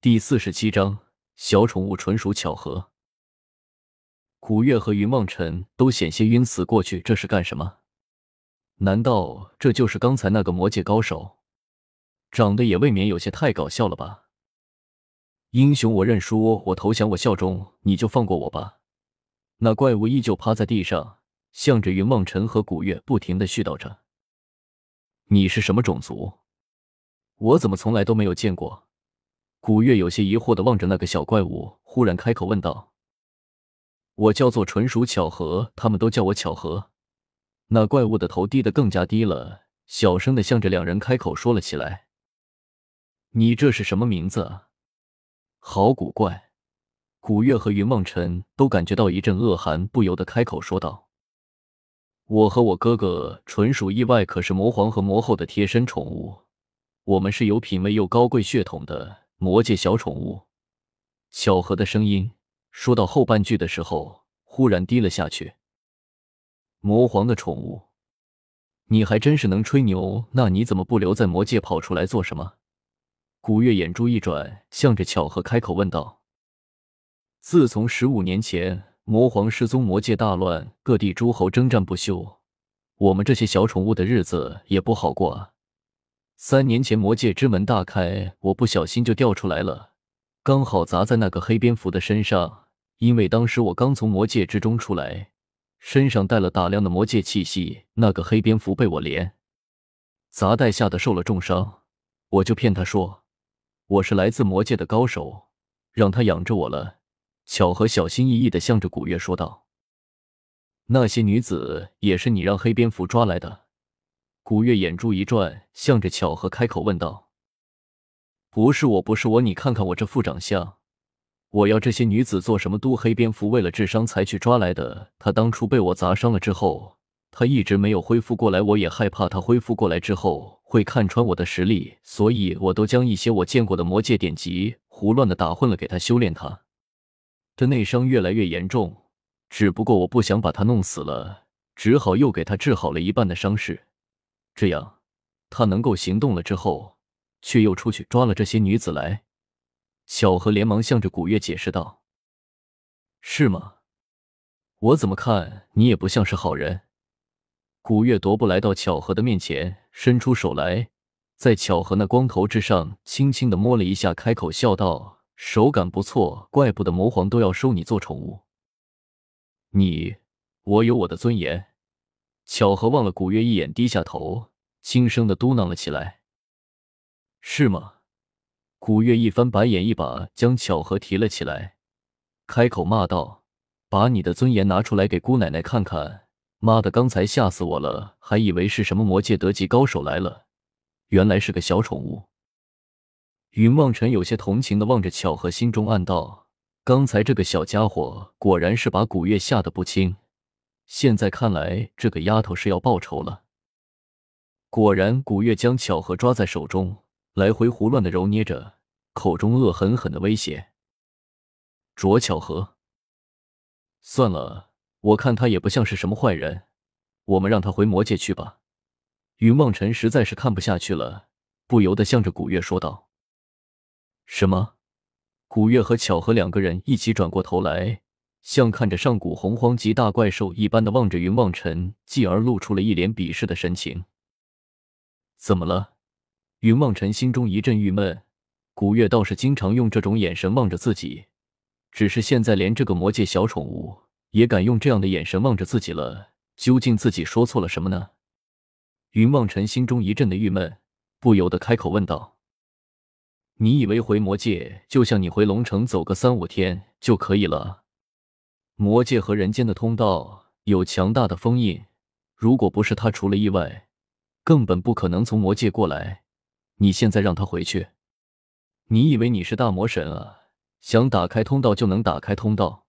第四十七章，小宠物纯属巧合。古月和云梦尘都险些晕死过去，这是干什么？难道这就是刚才那个魔界高手？长得也未免有些太搞笑了吧！英雄我认输，我投降，我效忠，你就放过我吧。那怪物依旧趴在地上，向着云梦尘和古月不停的絮叨着：“你是什么种族？我怎么从来都没有见过？”古月有些疑惑的望着那个小怪物，忽然开口问道：“我叫做纯属巧合，他们都叫我巧合。”那怪物的头低得更加低了，小声的向着两人开口说了起来：“你这是什么名字啊？”好古怪！古月和云梦尘都感觉到一阵恶寒，不由得开口说道：“我和我哥哥纯属意外，可是魔皇和魔后的贴身宠物，我们是有品位又高贵血统的魔界小宠物。”巧合的声音说到后半句的时候，忽然低了下去。魔皇的宠物，你还真是能吹牛！那你怎么不留在魔界跑出来做什么？古月眼珠一转，向着巧合开口问道：“自从十五年前魔皇失踪，魔界大乱，各地诸侯征战不休，我们这些小宠物的日子也不好过啊。三年前魔界之门大开，我不小心就掉出来了，刚好砸在那个黑蝙蝠的身上。因为当时我刚从魔界之中出来，身上带了大量的魔界气息，那个黑蝙蝠被我连砸带吓得受了重伤，我就骗他说。”我是来自魔界的高手，让他养着我了。巧合小心翼翼的向着古月说道：“那些女子也是你让黑蝙蝠抓来的？”古月眼珠一转，向着巧合开口问道：“不是我，不是我，你看看我这副长相，我要这些女子做什么？都黑蝙蝠为了治伤才去抓来的。他当初被我砸伤了之后，他一直没有恢复过来，我也害怕他恢复过来之后。”会看穿我的实力，所以我都将一些我见过的魔界典籍胡乱的打混了给他修炼。他的内伤越来越严重，只不过我不想把他弄死了，只好又给他治好了一半的伤势。这样，他能够行动了之后，却又出去抓了这些女子来。巧合连忙向着古月解释道：“是吗？我怎么看你也不像是好人。”古月踱步来到巧合的面前。伸出手来，在巧合那光头之上轻轻的摸了一下，开口笑道：“手感不错，怪不得魔皇都要收你做宠物。你，我有我的尊严。”巧合望了古月一眼，低下头，轻声的嘟囔了起来：“是吗？”古月一翻白眼，一把将巧合提了起来，开口骂道：“把你的尊严拿出来给姑奶奶看看！”妈的！刚才吓死我了，还以为是什么魔界德级高手来了，原来是个小宠物。云望尘有些同情的望着巧合，心中暗道：刚才这个小家伙果然是把古月吓得不轻，现在看来这个丫头是要报仇了。果然，古月将巧合抓在手中，来回胡乱的揉捏着，口中恶狠狠的威胁：“卓巧合，算了。”我看他也不像是什么坏人，我们让他回魔界去吧。云望尘实在是看不下去了，不由得向着古月说道：“什么？”古月和巧合两个人一起转过头来，像看着上古洪荒级大怪兽一般的望着云望尘，继而露出了一脸鄙视的神情。怎么了？云望尘心中一阵郁闷。古月倒是经常用这种眼神望着自己，只是现在连这个魔界小宠物。也敢用这样的眼神望着自己了？究竟自己说错了什么呢？云望尘心中一阵的郁闷，不由得开口问道：“你以为回魔界就像你回龙城走个三五天就可以了？魔界和人间的通道有强大的封印，如果不是他出了意外，根本不可能从魔界过来。你现在让他回去，你以为你是大魔神啊？想打开通道就能打开通道？”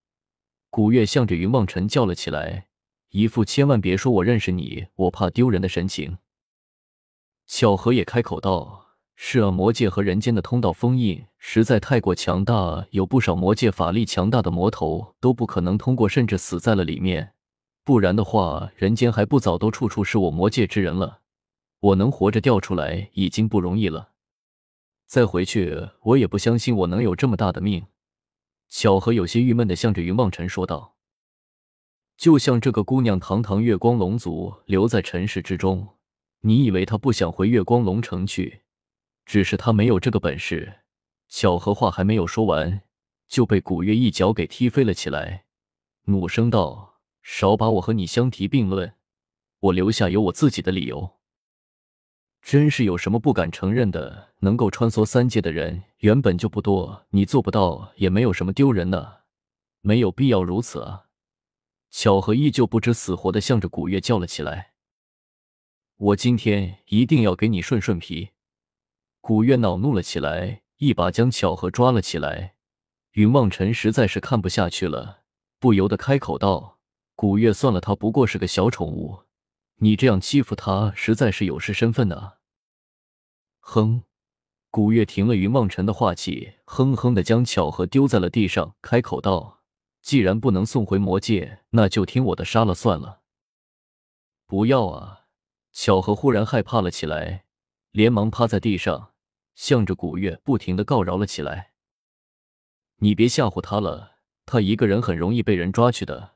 古月向着云望尘叫了起来，一副千万别说我认识你，我怕丢人的神情。小何也开口道：“是啊，魔界和人间的通道封印实在太过强大，有不少魔界法力强大的魔头都不可能通过，甚至死在了里面。不然的话，人间还不早都处处是我魔界之人了？我能活着掉出来已经不容易了。再回去，我也不相信我能有这么大的命。巧合有些郁闷的向着云望尘说道：“就像这个姑娘，堂堂月光龙族，留在尘世之中，你以为她不想回月光龙城去？只是他没有这个本事。”巧合话还没有说完，就被古月一脚给踢飞了起来，怒声道：“少把我和你相提并论，我留下有我自己的理由。”真是有什么不敢承认的？能够穿梭三界的人原本就不多，你做不到也没有什么丢人的，没有必要如此啊！巧合依旧不知死活的向着古月叫了起来：“我今天一定要给你顺顺皮！”古月恼怒了起来，一把将巧合抓了起来。云望尘实在是看不下去了，不由得开口道：“古月，算了，他不过是个小宠物。”你这样欺负他，实在是有失身份呢。哼，古月停了云望尘的话气，哼哼的将巧合丢在了地上，开口道：“既然不能送回魔界，那就听我的，杀了算了。”不要啊！巧合忽然害怕了起来，连忙趴在地上，向着古月不停的告饶了起来：“你别吓唬他了，他一个人很容易被人抓去的。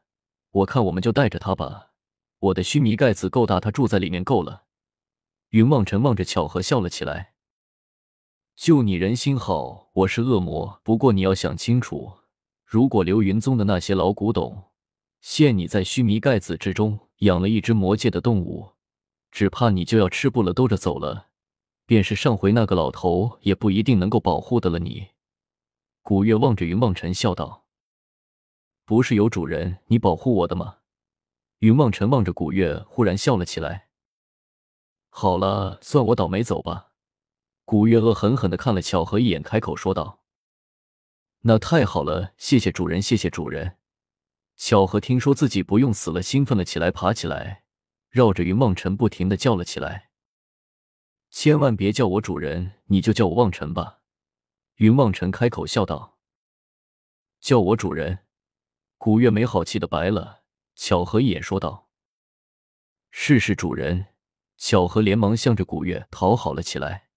我看我们就带着他吧。”我的须弥盖子够大，他住在里面够了。云望尘望着巧合笑了起来。就你人心好，我是恶魔。不过你要想清楚，如果流云宗的那些老古董陷你在须弥盖子之中，养了一只魔界的动物，只怕你就要吃不了兜着走了。便是上回那个老头，也不一定能够保护得了你。古月望着云望尘笑道：“不是有主人你保护我的吗？”云望尘望着古月，忽然笑了起来。好了，算我倒霉走吧。古月恶狠狠的看了巧合一眼，开口说道：“那太好了，谢谢主人，谢谢主人。”巧合听说自己不用死了，兴奋了起来，爬起来，绕着云望尘不停的叫了起来：“千万别叫我主人，你就叫我望尘吧。”云望尘开口笑道：“叫我主人。”古月没好气的白了。巧合一眼说道：“是是，主人。”巧合连忙向着古月讨好了起来。